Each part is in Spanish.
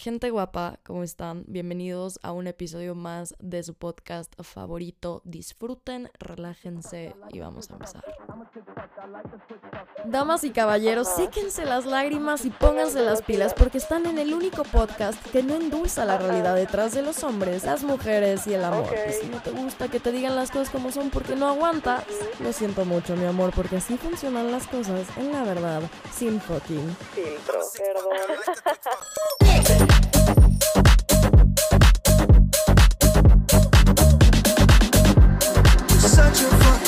Gente guapa, ¿cómo están? Bienvenidos a un episodio más de su podcast favorito. Disfruten, relájense y vamos a empezar. Damas y caballeros, séquense las lágrimas y pónganse las pilas porque están en el único podcast que no endulza la realidad detrás de los hombres, las mujeres y el amor. Y si no te gusta que te digan las cosas como son porque no aguantas, lo siento mucho, mi amor, porque así funcionan las cosas en la verdad, sin fucking filtro. ¿Qué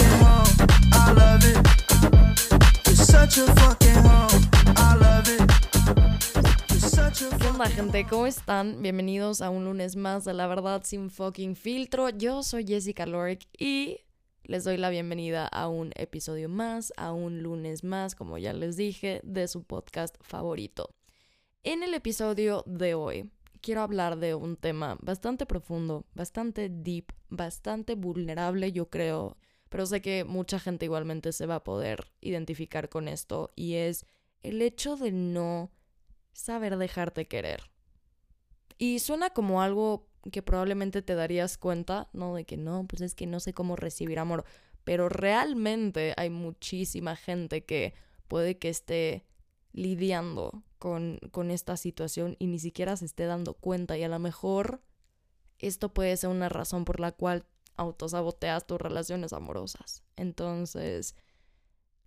gente? ¿Cómo están? Bienvenidos a un lunes más de La Verdad Sin Fucking Filtro. Yo soy Jessica Lorick y les doy la bienvenida a un episodio más, a un lunes más, como ya les dije, de su podcast favorito. En el episodio de hoy quiero hablar de un tema bastante profundo, bastante deep, bastante vulnerable, yo creo, pero sé que mucha gente igualmente se va a poder identificar con esto y es el hecho de no saber dejarte querer. Y suena como algo que probablemente te darías cuenta, ¿no? De que no, pues es que no sé cómo recibir amor. Pero realmente hay muchísima gente que puede que esté lidiando con, con esta situación y ni siquiera se esté dando cuenta. Y a lo mejor esto puede ser una razón por la cual autosaboteas tus relaciones amorosas. Entonces,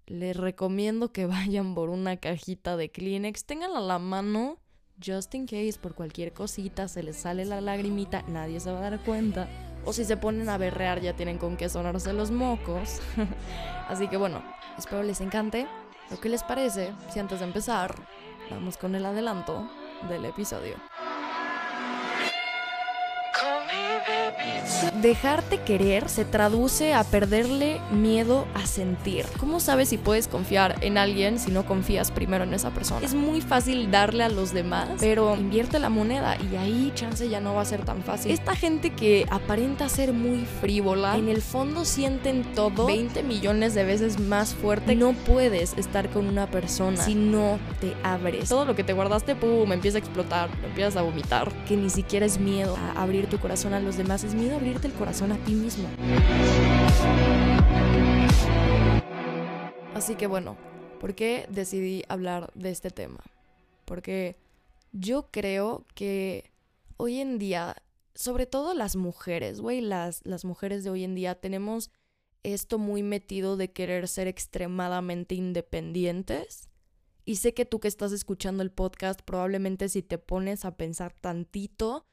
les recomiendo que vayan por una cajita de Kleenex, tenganla a la mano, just in case, por cualquier cosita, se les sale la lagrimita, nadie se va a dar cuenta. O si se ponen a berrear, ya tienen con qué sonarse los mocos. Así que bueno, espero les encante. ¿Lo que les parece si antes de empezar, vamos con el adelanto del episodio? Dejarte querer se traduce a perderle miedo a sentir. ¿Cómo sabes si puedes confiar en alguien si no confías primero en esa persona? Es muy fácil darle a los demás, pero invierte la moneda y ahí chance ya no va a ser tan fácil. Esta gente que aparenta ser muy frívola, en el fondo sienten todo 20 millones de veces más fuerte. No puedes estar con una persona si no te abres. Todo lo que te guardaste, pum, empieza a explotar, empiezas a vomitar. Que ni siquiera es miedo a abrir tu corazón a los demás, es miedo a abrirte el corazón a ti mismo. Así que bueno, ¿por qué decidí hablar de este tema? Porque yo creo que hoy en día, sobre todo las mujeres, güey, las, las mujeres de hoy en día tenemos esto muy metido de querer ser extremadamente independientes. Y sé que tú que estás escuchando el podcast, probablemente si te pones a pensar tantito,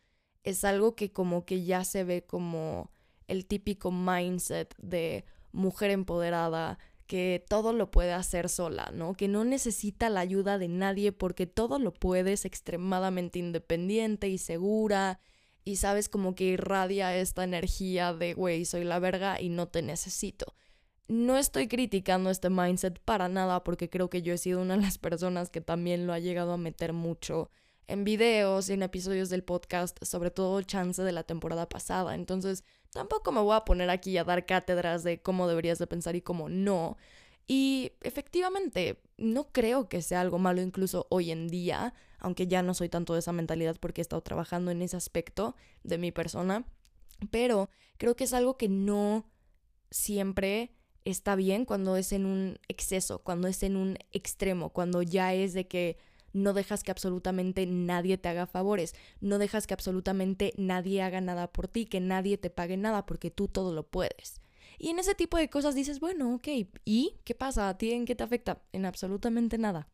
es algo que como que ya se ve como el típico mindset de mujer empoderada que todo lo puede hacer sola, ¿no? Que no necesita la ayuda de nadie porque todo lo puedes extremadamente independiente y segura y sabes como que irradia esta energía de, güey, soy la verga y no te necesito. No estoy criticando este mindset para nada porque creo que yo he sido una de las personas que también lo ha llegado a meter mucho en videos y en episodios del podcast, sobre todo chance de la temporada pasada. Entonces, tampoco me voy a poner aquí a dar cátedras de cómo deberías de pensar y cómo no. Y efectivamente, no creo que sea algo malo incluso hoy en día, aunque ya no soy tanto de esa mentalidad porque he estado trabajando en ese aspecto de mi persona, pero creo que es algo que no siempre está bien cuando es en un exceso, cuando es en un extremo, cuando ya es de que no dejas que absolutamente nadie te haga favores, no dejas que absolutamente nadie haga nada por ti, que nadie te pague nada porque tú todo lo puedes. Y en ese tipo de cosas dices, bueno, ok, ¿y qué pasa? ¿A ti en qué te afecta? En absolutamente nada.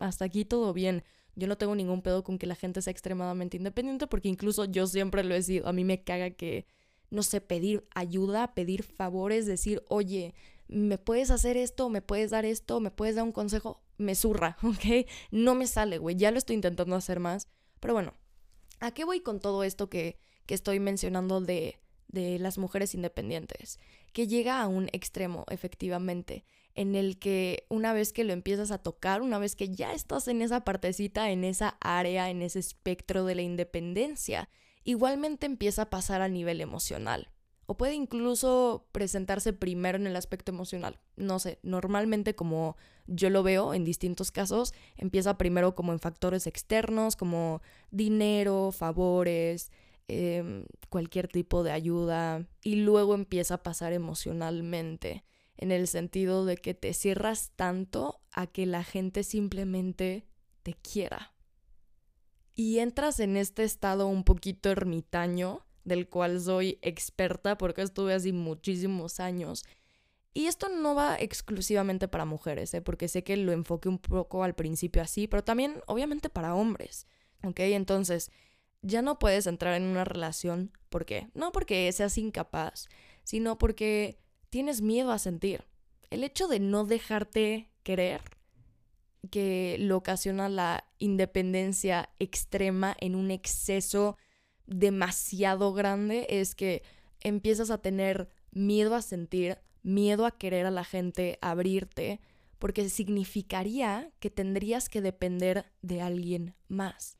Hasta aquí todo bien. Yo no tengo ningún pedo con que la gente sea extremadamente independiente porque incluso yo siempre lo he sido. A mí me caga que, no sé, pedir ayuda, pedir favores, decir, oye, ¿me puedes hacer esto? ¿Me puedes dar esto? ¿Me puedes dar un consejo? Me zurra, ¿ok? No me sale, güey. Ya lo estoy intentando hacer más. Pero bueno, ¿a qué voy con todo esto que, que estoy mencionando de, de las mujeres independientes? Que llega a un extremo, efectivamente, en el que una vez que lo empiezas a tocar, una vez que ya estás en esa partecita, en esa área, en ese espectro de la independencia, igualmente empieza a pasar a nivel emocional. O puede incluso presentarse primero en el aspecto emocional. No sé, normalmente como yo lo veo en distintos casos, empieza primero como en factores externos, como dinero, favores, em, cualquier tipo de ayuda, y luego empieza a pasar emocionalmente, en el sentido de que te cierras tanto a que la gente simplemente te quiera. Y entras en este estado un poquito ermitaño, del cual soy experta porque estuve así muchísimos años. Y esto no va exclusivamente para mujeres, ¿eh? porque sé que lo enfoqué un poco al principio así, pero también obviamente para hombres. ¿Ok? Entonces, ya no puedes entrar en una relación. ¿Por qué? No porque seas incapaz, sino porque tienes miedo a sentir. El hecho de no dejarte querer, que lo ocasiona la independencia extrema en un exceso demasiado grande es que empiezas a tener miedo a sentir, miedo a querer a la gente, abrirte, porque significaría que tendrías que depender de alguien más.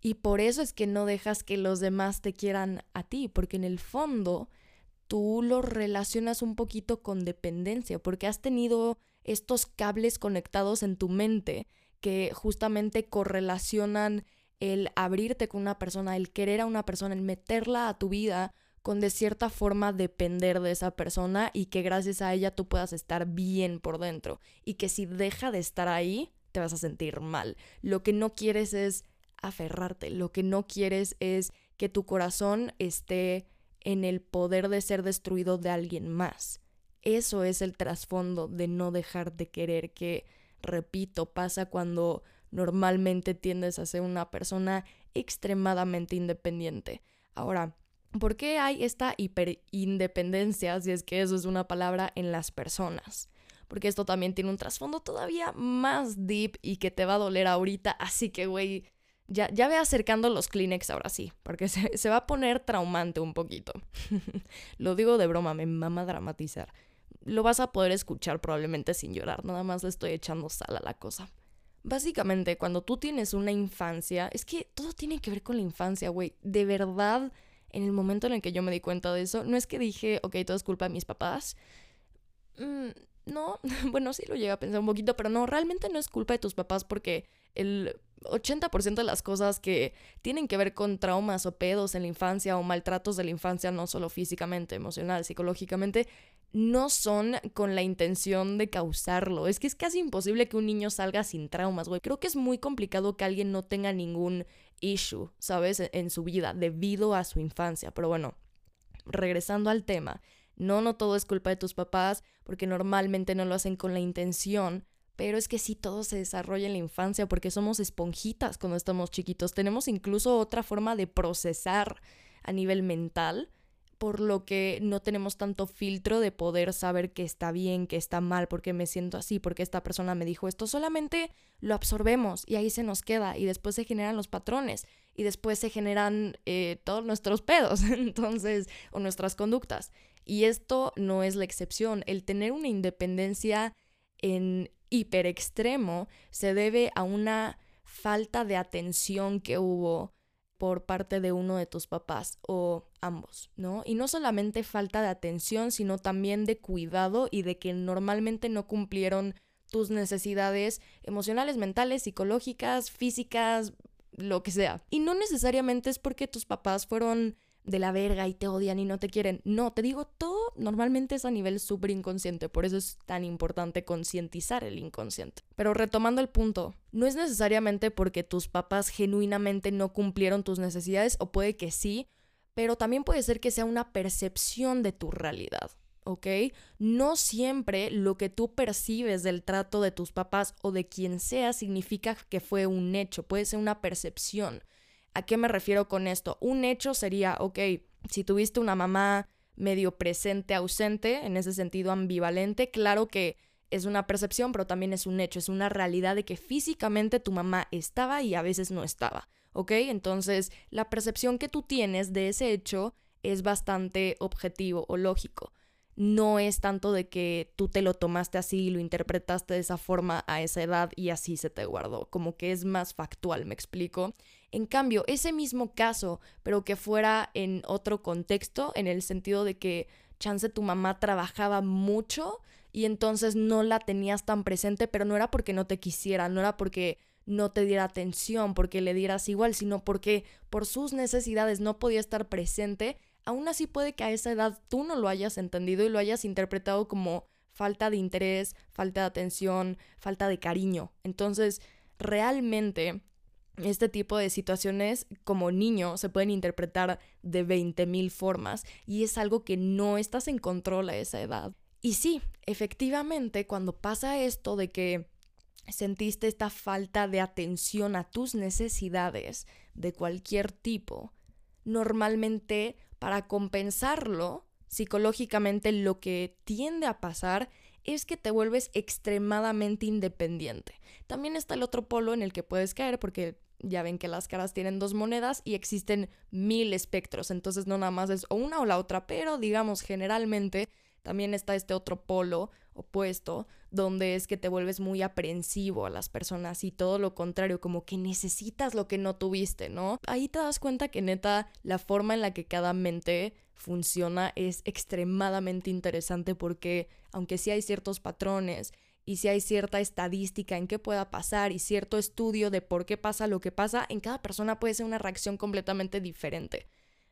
Y por eso es que no dejas que los demás te quieran a ti, porque en el fondo tú lo relacionas un poquito con dependencia, porque has tenido estos cables conectados en tu mente que justamente correlacionan el abrirte con una persona, el querer a una persona, el meterla a tu vida con de cierta forma depender de esa persona y que gracias a ella tú puedas estar bien por dentro y que si deja de estar ahí te vas a sentir mal. Lo que no quieres es aferrarte, lo que no quieres es que tu corazón esté en el poder de ser destruido de alguien más. Eso es el trasfondo de no dejar de querer que, repito, pasa cuando normalmente tiendes a ser una persona extremadamente independiente. Ahora, ¿por qué hay esta hiperindependencia, si es que eso es una palabra, en las personas? Porque esto también tiene un trasfondo todavía más deep y que te va a doler ahorita, así que, güey, ya, ya ve acercando los Kleenex ahora sí, porque se, se va a poner traumante un poquito. Lo digo de broma, me mama dramatizar. Lo vas a poder escuchar probablemente sin llorar, nada más le estoy echando sal a la cosa. Básicamente, cuando tú tienes una infancia, es que todo tiene que ver con la infancia, güey. De verdad, en el momento en el que yo me di cuenta de eso, no es que dije, ok, todo es culpa de mis papás. Mm, no, bueno, sí lo llegué a pensar un poquito, pero no, realmente no es culpa de tus papás porque el 80% de las cosas que tienen que ver con traumas o pedos en la infancia o maltratos de la infancia, no solo físicamente, emocional, psicológicamente, no son con la intención de causarlo. Es que es casi imposible que un niño salga sin traumas, güey. Creo que es muy complicado que alguien no tenga ningún issue, ¿sabes? E-, en su vida debido a su infancia. Pero bueno, regresando al tema, no, no todo es culpa de tus papás, porque normalmente no lo hacen con la intención. Pero es que sí todo se desarrolla en la infancia porque somos esponjitas cuando estamos chiquitos. Tenemos incluso otra forma de procesar a nivel mental por lo que no tenemos tanto filtro de poder saber que está bien, que está mal, porque me siento así, porque esta persona me dijo esto, solamente lo absorbemos y ahí se nos queda y después se generan los patrones y después se generan eh, todos nuestros pedos, entonces, o nuestras conductas. Y esto no es la excepción, el tener una independencia en hiper extremo se debe a una falta de atención que hubo por parte de uno de tus papás o ambos, ¿no? Y no solamente falta de atención, sino también de cuidado y de que normalmente no cumplieron tus necesidades emocionales, mentales, psicológicas, físicas, lo que sea. Y no necesariamente es porque tus papás fueron de la verga y te odian y no te quieren. No, te digo, todo normalmente es a nivel súper inconsciente, por eso es tan importante concientizar el inconsciente. Pero retomando el punto, no es necesariamente porque tus papás genuinamente no cumplieron tus necesidades, o puede que sí, pero también puede ser que sea una percepción de tu realidad. ¿ok? No siempre lo que tú percibes del trato de tus papás o de quien sea significa que fue un hecho, puede ser una percepción. ¿A qué me refiero con esto? Un hecho sería, ok, si tuviste una mamá medio presente, ausente, en ese sentido ambivalente, claro que es una percepción, pero también es un hecho, es una realidad de que físicamente tu mamá estaba y a veces no estaba, ¿ok? Entonces, la percepción que tú tienes de ese hecho es bastante objetivo o lógico. no es tanto de que tú te lo tomaste así y lo interpretaste de esa forma a esa edad y así se te guardó, como que es más factual, me explico. En cambio, ese mismo caso, pero que fuera en otro contexto, en el sentido de que chance tu mamá trabajaba mucho y entonces no la tenías tan presente, pero no era porque no te quisiera, no era porque no te diera atención, porque le dieras igual, sino porque por sus necesidades no podía estar presente, aún así puede que a esa edad tú no lo hayas entendido y lo hayas interpretado como falta de interés, falta de atención, falta de cariño. Entonces, realmente este tipo de situaciones como niño se pueden interpretar de 20.000 formas y es algo que no estás en control a esa edad. Y sí, efectivamente, cuando pasa esto de que sentiste esta falta de atención a tus necesidades de cualquier tipo, normalmente para compensarlo, psicológicamente lo que tiende a pasar es que te vuelves extremadamente independiente. También está el otro polo en el que puedes caer porque ya ven que las caras tienen dos monedas y existen mil espectros, entonces no nada más es o una o la otra, pero digamos generalmente también está este otro polo opuesto, donde es que te vuelves muy aprensivo a las personas y todo lo contrario, como que necesitas lo que no tuviste, ¿no? Ahí te das cuenta que neta la forma en la que cada mente funciona es extremadamente interesante porque aunque sí hay ciertos patrones y si hay cierta estadística en qué pueda pasar y cierto estudio de por qué pasa lo que pasa, en cada persona puede ser una reacción completamente diferente.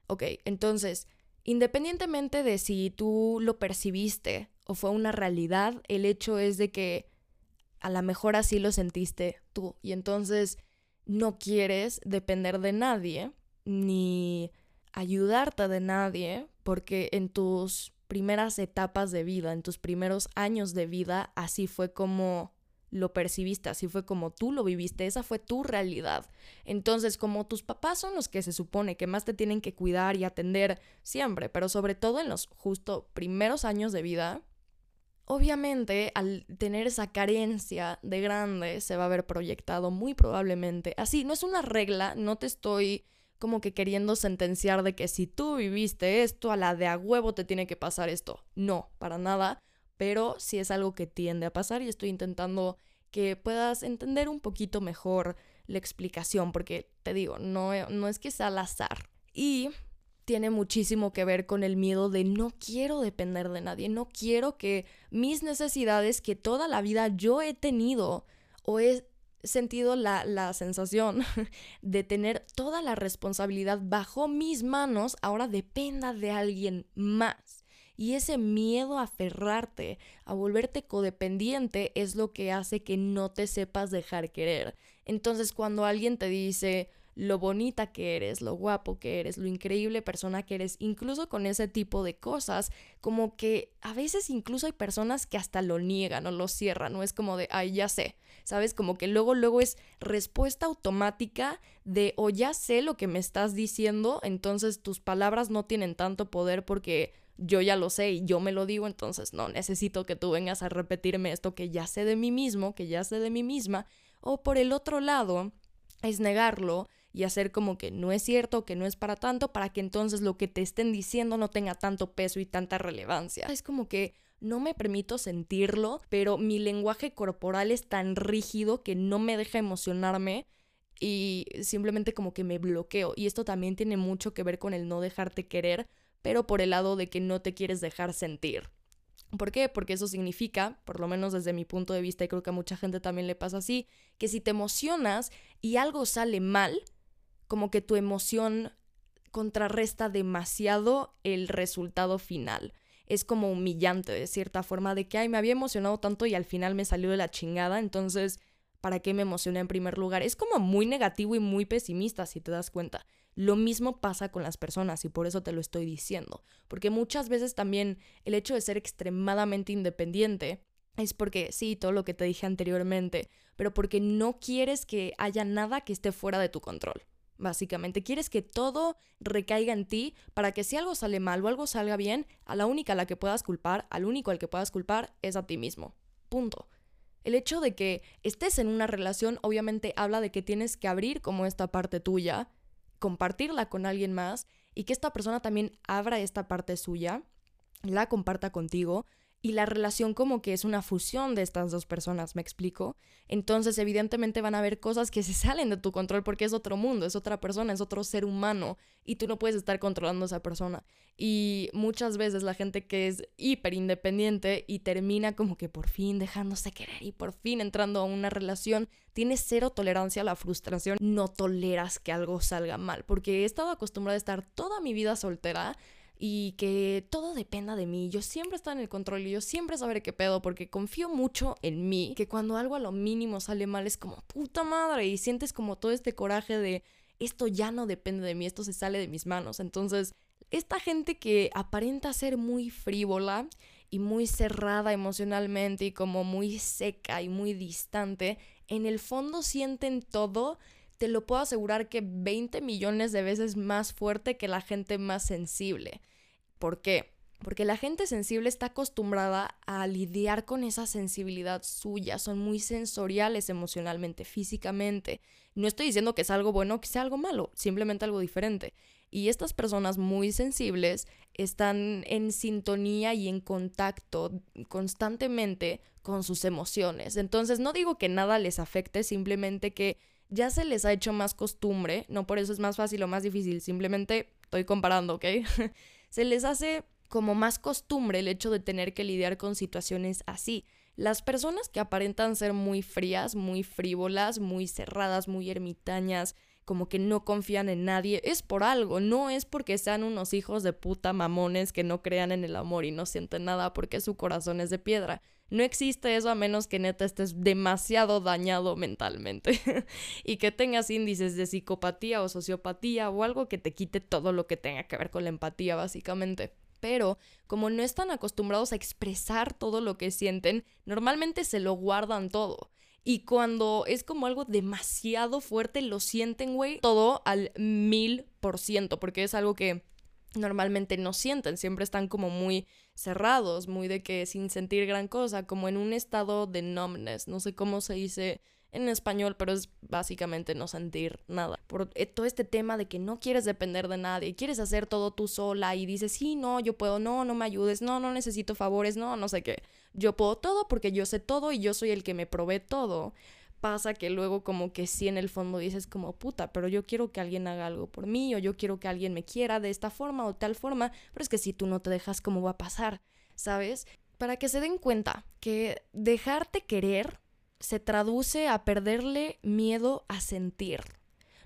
Ok, entonces, independientemente de si tú lo percibiste o fue una realidad, el hecho es de que a lo mejor así lo sentiste tú y entonces no quieres depender de nadie ni ayudarte de nadie porque en tus primeras etapas de vida, en tus primeros años de vida, así fue como lo percibiste, así fue como tú lo viviste, esa fue tu realidad. Entonces, como tus papás son los que se supone que más te tienen que cuidar y atender siempre, pero sobre todo en los justo primeros años de vida, obviamente al tener esa carencia de grande se va a ver proyectado muy probablemente. Así, no es una regla, no te estoy como que queriendo sentenciar de que si tú viviste esto, a la de a huevo te tiene que pasar esto. No, para nada, pero sí es algo que tiende a pasar y estoy intentando que puedas entender un poquito mejor la explicación, porque te digo, no, no es que sea al azar. Y tiene muchísimo que ver con el miedo de no quiero depender de nadie, no quiero que mis necesidades que toda la vida yo he tenido o he sentido la, la, sensación de tener toda la responsabilidad bajo mis manos ahora dependa de alguien más. Y ese miedo a aferrarte, a volverte codependiente, es lo que hace que no te sepas dejar querer. Entonces cuando alguien te dice, lo bonita que eres, lo guapo que eres, lo increíble persona que eres, incluso con ese tipo de cosas, como que a veces incluso hay personas que hasta lo niegan o lo cierran, no es como de, ay, ya sé, ¿sabes? Como que luego, luego es respuesta automática de, o ya sé lo que me estás diciendo, entonces tus palabras no tienen tanto poder porque yo ya lo sé y yo me lo digo, entonces no necesito que tú vengas a repetirme esto que ya sé de mí mismo, que ya sé de mí misma, o por el otro lado, es negarlo y hacer como que no es cierto, que no es para tanto, para que entonces lo que te estén diciendo no tenga tanto peso y tanta relevancia. Es como que no me permito sentirlo, pero mi lenguaje corporal es tan rígido que no me deja emocionarme y simplemente como que me bloqueo. Y esto también tiene mucho que ver con el no dejarte querer, pero por el lado de que no te quieres dejar sentir. ¿Por qué? Porque eso significa, por lo menos desde mi punto de vista, y creo que a mucha gente también le pasa así, que si te emocionas y algo sale mal, como que tu emoción contrarresta demasiado el resultado final. Es como humillante de cierta forma de que, ay, me había emocionado tanto y al final me salió de la chingada, entonces, ¿para qué me emocioné en primer lugar? Es como muy negativo y muy pesimista, si te das cuenta. Lo mismo pasa con las personas y por eso te lo estoy diciendo, porque muchas veces también el hecho de ser extremadamente independiente es porque sí, todo lo que te dije anteriormente, pero porque no quieres que haya nada que esté fuera de tu control. Básicamente, quieres que todo recaiga en ti para que si algo sale mal o algo salga bien, a la única a la que puedas culpar, al único al que puedas culpar, es a ti mismo. Punto. El hecho de que estés en una relación obviamente habla de que tienes que abrir como esta parte tuya, compartirla con alguien más y que esta persona también abra esta parte suya. la comparta contigo y la relación como que es una fusión de estas dos personas, ¿me explico? Entonces evidentemente van a haber cosas que se salen de tu control porque es otro mundo, es otra persona, es otro ser humano y tú no puedes estar controlando a esa persona. Y muchas veces la gente que es hiper independiente y termina como que por fin dejándose querer y por fin entrando a una relación, tiene cero tolerancia a la frustración, no toleras que algo salga mal, porque he estado acostumbrada a estar toda mi vida soltera y que todo dependa de mí. Yo siempre estoy en el control y yo siempre sabré qué pedo porque confío mucho en mí, que cuando algo a lo mínimo sale mal es como puta madre y sientes como todo este coraje de esto ya no depende de mí, esto se sale de mis manos. Entonces, esta gente que aparenta ser muy frívola y muy cerrada emocionalmente y como muy seca y muy distante, en el fondo sienten todo te lo puedo asegurar que 20 millones de veces más fuerte que la gente más sensible. ¿Por qué? Porque la gente sensible está acostumbrada a lidiar con esa sensibilidad suya, son muy sensoriales emocionalmente, físicamente. No estoy diciendo que es algo bueno o que sea algo malo, simplemente algo diferente. Y estas personas muy sensibles están en sintonía y en contacto constantemente con sus emociones. Entonces no digo que nada les afecte, simplemente que ya se les ha hecho más costumbre, no por eso es más fácil o más difícil, simplemente estoy comparando, ¿ok? se les hace como más costumbre el hecho de tener que lidiar con situaciones así. Las personas que aparentan ser muy frías, muy frívolas, muy cerradas, muy ermitañas, como que no confían en nadie, es por algo, no es porque sean unos hijos de puta mamones que no crean en el amor y no sienten nada porque su corazón es de piedra. No existe eso a menos que neta estés demasiado dañado mentalmente y que tengas índices de psicopatía o sociopatía o algo que te quite todo lo que tenga que ver con la empatía básicamente pero como no están acostumbrados a expresar todo lo que sienten, normalmente se lo guardan todo. Y cuando es como algo demasiado fuerte, lo sienten, güey, todo al mil por ciento, porque es algo que normalmente no sienten, siempre están como muy cerrados, muy de que sin sentir gran cosa, como en un estado de numbness, no sé cómo se dice en español, pero es básicamente no sentir nada. Por eh, todo este tema de que no quieres depender de nadie, quieres hacer todo tú sola y dices, sí, no, yo puedo, no, no me ayudes, no, no necesito favores, no, no sé qué. Yo puedo todo porque yo sé todo y yo soy el que me provee todo. Pasa que luego como que sí en el fondo dices como puta, pero yo quiero que alguien haga algo por mí o yo quiero que alguien me quiera de esta forma o tal forma, pero es que si tú no te dejas, ¿cómo va a pasar? ¿Sabes? Para que se den cuenta que dejarte querer se traduce a perderle miedo a sentir.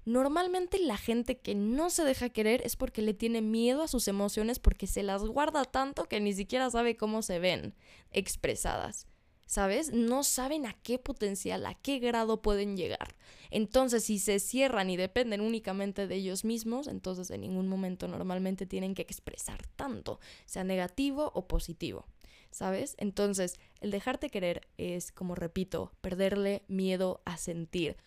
Normalmente la gente que no se deja querer es porque le tiene miedo a sus emociones porque se las guarda tanto que ni siquiera sabe cómo se ven expresadas. ¿Sabes? No saben a qué potencial, a qué grado pueden llegar. Entonces, si se cierran y dependen únicamente de ellos mismos, entonces en ningún momento normalmente tienen que expresar tanto, sea negativo o positivo. ¿sabes? Entonces, el dejarte querer es, como repito, perderle miedo a sentir,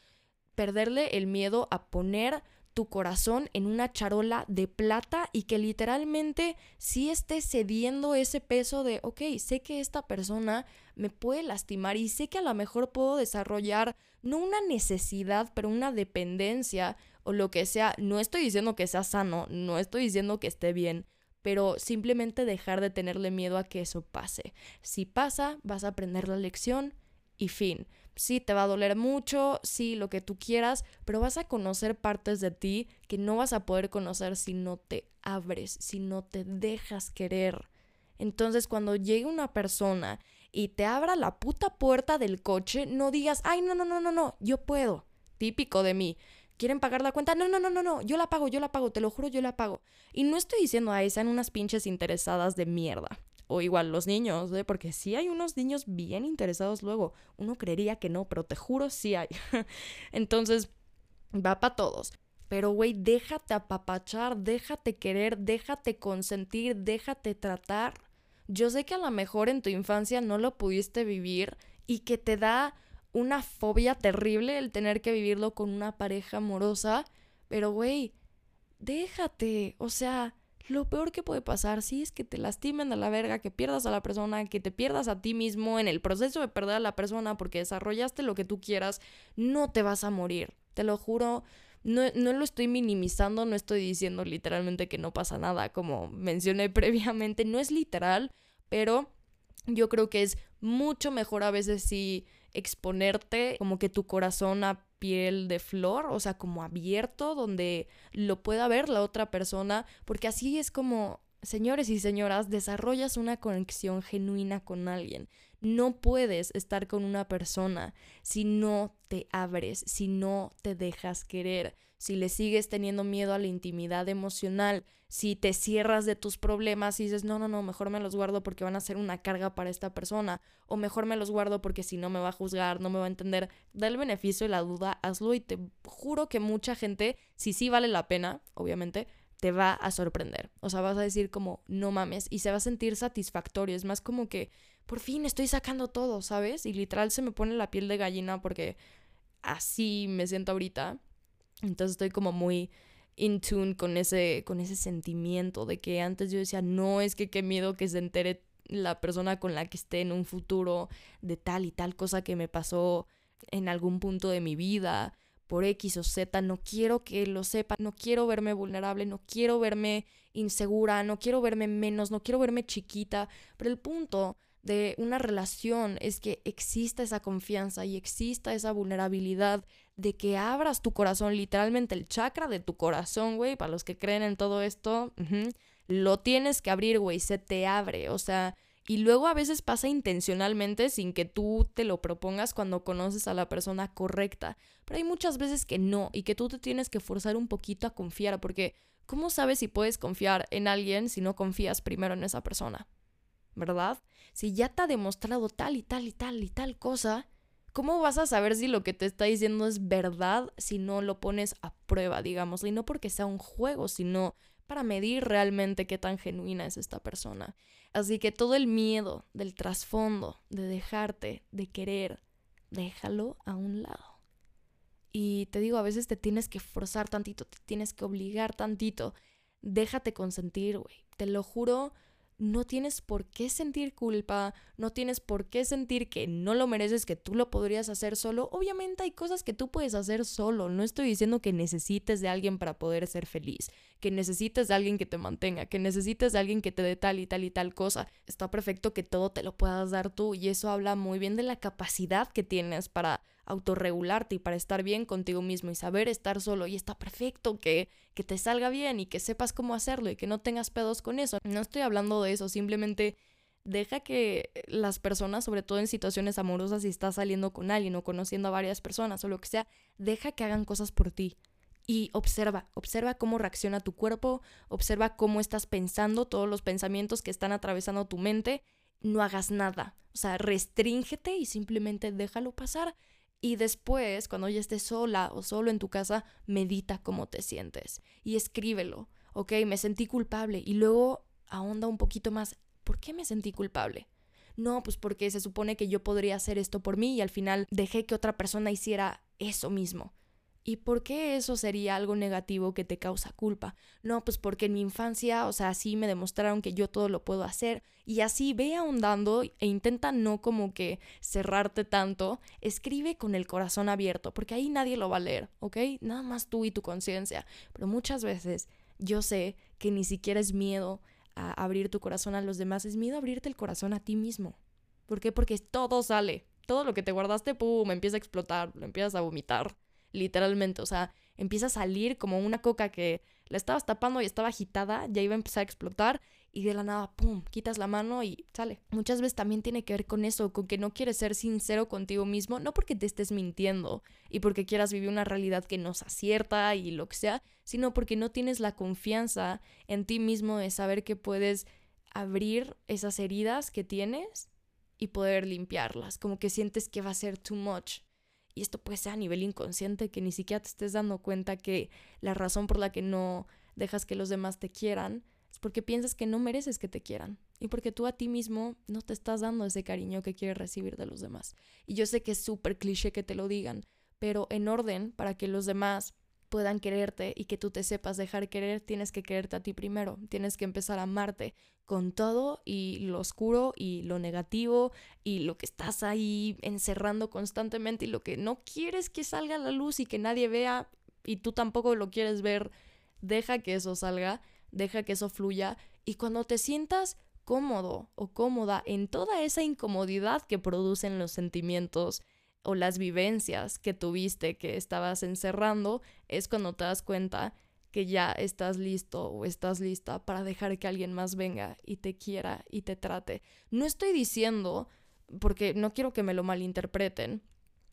perderle el miedo a poner tu corazón en una charola de plata y que literalmente sí estés cediendo ese peso de, ok, sé que esta persona me puede lastimar y sé que a lo mejor puedo desarrollar no una necesidad, pero una dependencia o lo que sea. No estoy diciendo que sea sano, no estoy diciendo que esté bien, pero simplemente dejar de tenerle miedo a que eso pase. Si pasa, vas a aprender la lección y fin. Sí, te va a doler mucho, sí, lo que tú quieras, pero vas a conocer partes de ti que no vas a poder conocer si no te abres, si no te dejas querer. Entonces, cuando llegue una persona y te abra la puta puerta del coche, no digas, ay, no, no, no, no, no, yo puedo. Típico de mí. ¿Quieren pagar la cuenta? No, no, no, no, no, yo la pago, yo la pago, te lo juro, yo la pago. Y no estoy diciendo, a sean unas pinches interesadas de mierda. O igual los niños, ¿eh? porque sí hay unos niños bien interesados luego. Uno creería que no, pero te juro sí hay. Entonces, va para todos. Pero, güey, déjate apapachar, déjate querer, déjate consentir, déjate tratar. Yo sé que a lo mejor en tu infancia no lo pudiste vivir y que te da una fobia terrible el tener que vivirlo con una pareja amorosa, pero güey, déjate, o sea, lo peor que puede pasar sí es que te lastimen a la verga, que pierdas a la persona, que te pierdas a ti mismo en el proceso de perder a la persona porque desarrollaste lo que tú quieras, no te vas a morir, te lo juro, no, no lo estoy minimizando, no estoy diciendo literalmente que no pasa nada, como mencioné previamente, no es literal, pero yo creo que es mucho mejor a veces si exponerte como que tu corazón a piel de flor, o sea, como abierto, donde lo pueda ver la otra persona, porque así es como, señores y señoras, desarrollas una conexión genuina con alguien. No puedes estar con una persona si no te abres, si no te dejas querer, si le sigues teniendo miedo a la intimidad emocional, si te cierras de tus problemas y dices, no, no, no, mejor me los guardo porque van a ser una carga para esta persona, o mejor me los guardo porque si no me va a juzgar, no me va a entender, da el beneficio y la duda, hazlo y te juro que mucha gente, si sí vale la pena, obviamente, te va a sorprender. O sea, vas a decir como, no mames, y se va a sentir satisfactorio. Es más como que, por fin estoy sacando todo, ¿sabes? Y literal se me pone la piel de gallina porque así me siento ahorita. Entonces estoy como muy in tune con ese, con ese sentimiento de que antes yo decía, no, es que qué miedo que se entere la persona con la que esté en un futuro de tal y tal cosa que me pasó en algún punto de mi vida por X o Z, no quiero que lo sepa, no quiero verme vulnerable, no quiero verme insegura, no quiero verme menos, no quiero verme chiquita, pero el punto de una relación es que exista esa confianza y exista esa vulnerabilidad de que abras tu corazón, literalmente el chakra de tu corazón, güey, para los que creen en todo esto, lo tienes que abrir, güey, se te abre, o sea, y luego a veces pasa intencionalmente sin que tú te lo propongas cuando conoces a la persona correcta, pero hay muchas veces que no y que tú te tienes que forzar un poquito a confiar, porque ¿cómo sabes si puedes confiar en alguien si no confías primero en esa persona? ¿verdad? Si ya te ha demostrado tal y tal y tal y tal cosa, ¿cómo vas a saber si lo que te está diciendo es verdad si no lo pones a prueba, digamos? Y no porque sea un juego, sino para medir realmente qué tan genuina es esta persona. Así que todo el miedo del trasfondo, de dejarte, de querer, déjalo a un lado. Y te digo, a veces te tienes que forzar tantito, te tienes que obligar tantito. Déjate consentir, güey. Te lo juro, no tienes por qué sentir culpa, no tienes por qué sentir que no lo mereces, que tú lo podrías hacer solo. Obviamente hay cosas que tú puedes hacer solo. No estoy diciendo que necesites de alguien para poder ser feliz, que necesites de alguien que te mantenga, que necesites de alguien que te dé tal y tal y tal cosa. Está perfecto que todo te lo puedas dar tú y eso habla muy bien de la capacidad que tienes para autorregularte y para estar bien contigo mismo y saber estar solo y está perfecto que, que te salga bien y que sepas cómo hacerlo y que no tengas pedos con eso. No estoy hablando de eso, simplemente deja que las personas, sobre todo en situaciones amorosas, si estás saliendo con alguien o conociendo a varias personas o lo que sea, deja que hagan cosas por ti. Y observa, observa cómo reacciona tu cuerpo, observa cómo estás pensando, todos los pensamientos que están atravesando tu mente. No hagas nada. O sea, restríngete y simplemente déjalo pasar. Y después, cuando ya estés sola o solo en tu casa, medita cómo te sientes y escríbelo. Ok, me sentí culpable y luego ahonda un poquito más. ¿Por qué me sentí culpable? No, pues porque se supone que yo podría hacer esto por mí y al final dejé que otra persona hiciera eso mismo. ¿Y por qué eso sería algo negativo que te causa culpa? No, pues porque en mi infancia, o sea, así me demostraron que yo todo lo puedo hacer y así ve ahondando e intenta no como que cerrarte tanto, escribe con el corazón abierto, porque ahí nadie lo va a leer, ¿ok? Nada más tú y tu conciencia. Pero muchas veces yo sé que ni siquiera es miedo a abrir tu corazón a los demás, es miedo a abrirte el corazón a ti mismo. ¿Por qué? Porque todo sale. Todo lo que te guardaste, pum, empieza a explotar, lo empiezas a vomitar literalmente, o sea, empieza a salir como una coca que la estabas tapando y estaba agitada, ya iba a empezar a explotar y de la nada, ¡pum!, quitas la mano y sale. Muchas veces también tiene que ver con eso, con que no quieres ser sincero contigo mismo, no porque te estés mintiendo y porque quieras vivir una realidad que no sea cierta y lo que sea, sino porque no tienes la confianza en ti mismo de saber que puedes abrir esas heridas que tienes y poder limpiarlas, como que sientes que va a ser too much y esto puede ser a nivel inconsciente, que ni siquiera te estés dando cuenta que la razón por la que no dejas que los demás te quieran es porque piensas que no mereces que te quieran y porque tú a ti mismo no te estás dando ese cariño que quieres recibir de los demás. Y yo sé que es súper cliché que te lo digan, pero en orden para que los demás puedan quererte y que tú te sepas dejar querer, tienes que quererte a ti primero, tienes que empezar a amarte con todo y lo oscuro y lo negativo y lo que estás ahí encerrando constantemente y lo que no quieres que salga a la luz y que nadie vea y tú tampoco lo quieres ver, deja que eso salga, deja que eso fluya y cuando te sientas cómodo o cómoda en toda esa incomodidad que producen los sentimientos o las vivencias que tuviste que estabas encerrando, es cuando te das cuenta que ya estás listo o estás lista para dejar que alguien más venga y te quiera y te trate. No estoy diciendo, porque no quiero que me lo malinterpreten,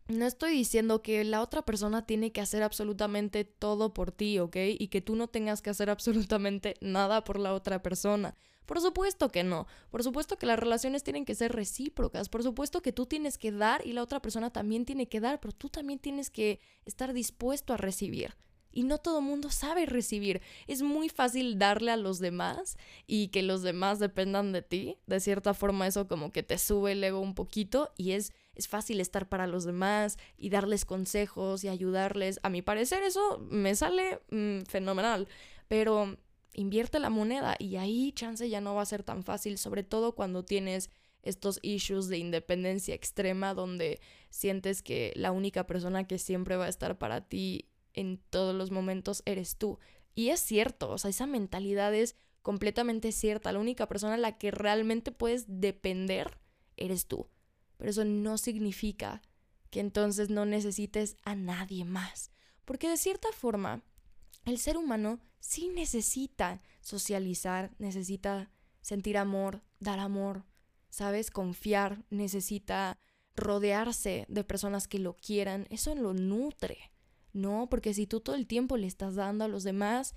no estoy diciendo que la otra persona tiene que hacer absolutamente todo por ti, ¿ok? Y que tú no tengas que hacer absolutamente nada por la otra persona. Por supuesto que no. Por supuesto que las relaciones tienen que ser recíprocas. Por supuesto que tú tienes que dar y la otra persona también tiene que dar, pero tú también tienes que estar dispuesto a recibir y no todo mundo sabe recibir. Es muy fácil darle a los demás y que los demás dependan de ti. De cierta forma eso como que te sube el ego un poquito y es, es fácil estar para los demás y darles consejos y ayudarles. A mi parecer eso me sale mm, fenomenal, pero invierte la moneda y ahí chance ya no va a ser tan fácil, sobre todo cuando tienes estos issues de independencia extrema donde sientes que la única persona que siempre va a estar para ti en todos los momentos eres tú. Y es cierto, o sea, esa mentalidad es completamente cierta. La única persona a la que realmente puedes depender eres tú. Pero eso no significa que entonces no necesites a nadie más. Porque de cierta forma, el ser humano sí necesita socializar, necesita sentir amor, dar amor, ¿sabes? Confiar, necesita rodearse de personas que lo quieran. Eso lo nutre. No, porque si tú todo el tiempo le estás dando a los demás,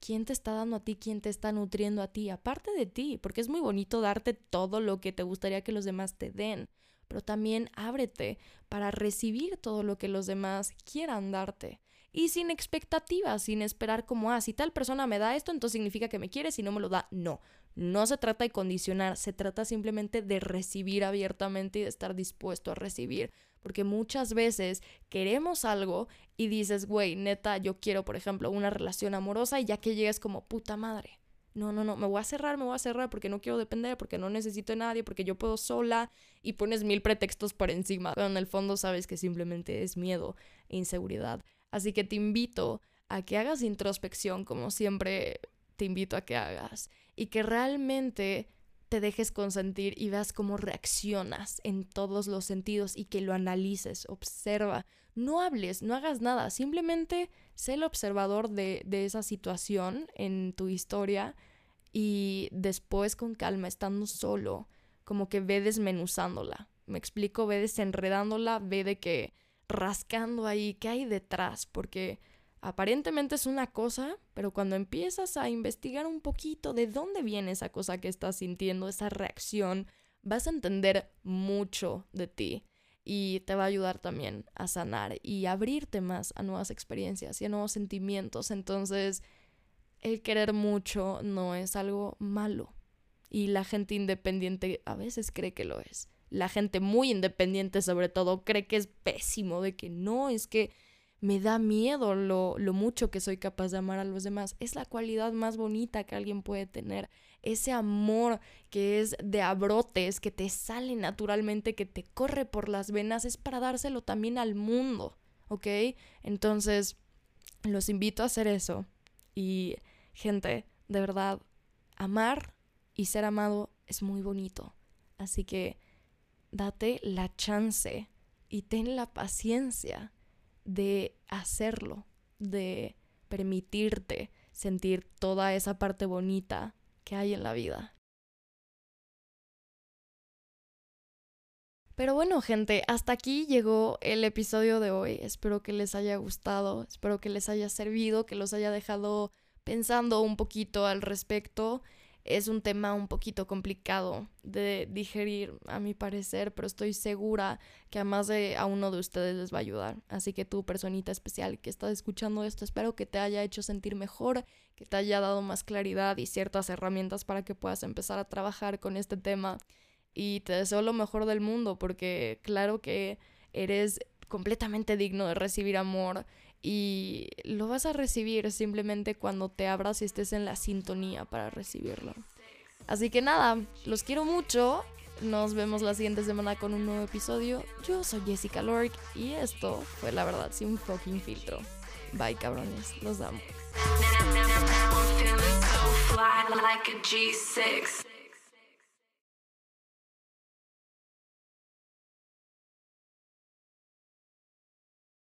¿quién te está dando a ti? ¿Quién te está nutriendo a ti? Aparte de ti, porque es muy bonito darte todo lo que te gustaría que los demás te den, pero también ábrete para recibir todo lo que los demás quieran darte. Y sin expectativas, sin esperar como, ah, si tal persona me da esto, entonces significa que me quiere, si no me lo da, no. No se trata de condicionar, se trata simplemente de recibir abiertamente y de estar dispuesto a recibir. Porque muchas veces queremos algo y dices, güey, neta, yo quiero, por ejemplo, una relación amorosa y ya que llegas como puta madre. No, no, no, me voy a cerrar, me voy a cerrar porque no quiero depender, porque no necesito de nadie, porque yo puedo sola y pones mil pretextos por encima, pero en el fondo sabes que simplemente es miedo e inseguridad. Así que te invito a que hagas introspección, como siempre te invito a que hagas, y que realmente te dejes consentir y veas cómo reaccionas en todos los sentidos y que lo analices, observa. No hables, no hagas nada, simplemente sé el observador de, de esa situación en tu historia y después con calma, estando solo, como que ve desmenuzándola. Me explico, ve desenredándola, ve de que rascando ahí, qué hay detrás, porque aparentemente es una cosa, pero cuando empiezas a investigar un poquito de dónde viene esa cosa que estás sintiendo, esa reacción, vas a entender mucho de ti y te va a ayudar también a sanar y abrirte más a nuevas experiencias y a nuevos sentimientos. Entonces, el querer mucho no es algo malo y la gente independiente a veces cree que lo es. La gente muy independiente sobre todo cree que es pésimo, de que no, es que me da miedo lo, lo, mucho que soy capaz de amar a los demás. Es la cualidad más bonita que alguien puede tener. Ese amor que es de abrotes, que te sale naturalmente, que te corre por las venas, es para dárselo también al mundo, ¿ok? Entonces, los invito a hacer eso. Y, gente, de verdad, amar y ser amado es muy bonito. Así que, date la chance y ten la paciencia de hacerlo, de permitirte sentir toda esa parte bonita que hay en la vida. Pero bueno, gente, hasta aquí llegó el episodio de hoy. Espero que les haya gustado, espero que les haya servido, que los haya dejado pensando un poquito al respecto es un tema un poquito complicado de digerir, a mi parecer, pero estoy segura que a más de a uno de ustedes les va a ayudar. Así que tú, personita especial que estás escuchando esto, espero que te haya hecho sentir mejor, que te haya dado más claridad y ciertas herramientas para que puedas empezar a trabajar con este tema. Y te deseo lo mejor del mundo, porque claro que eres completamente digno de recibir amor y lo vas a recibir simplemente cuando te abras y estés en la sintonía para recibirlo. Así que nada, los quiero mucho. Nos vemos la siguiente semana con un nuevo episodio. Yo soy Jessica Lork y esto fue la verdad sin fucking filtro. Bye, cabrones. Los amo.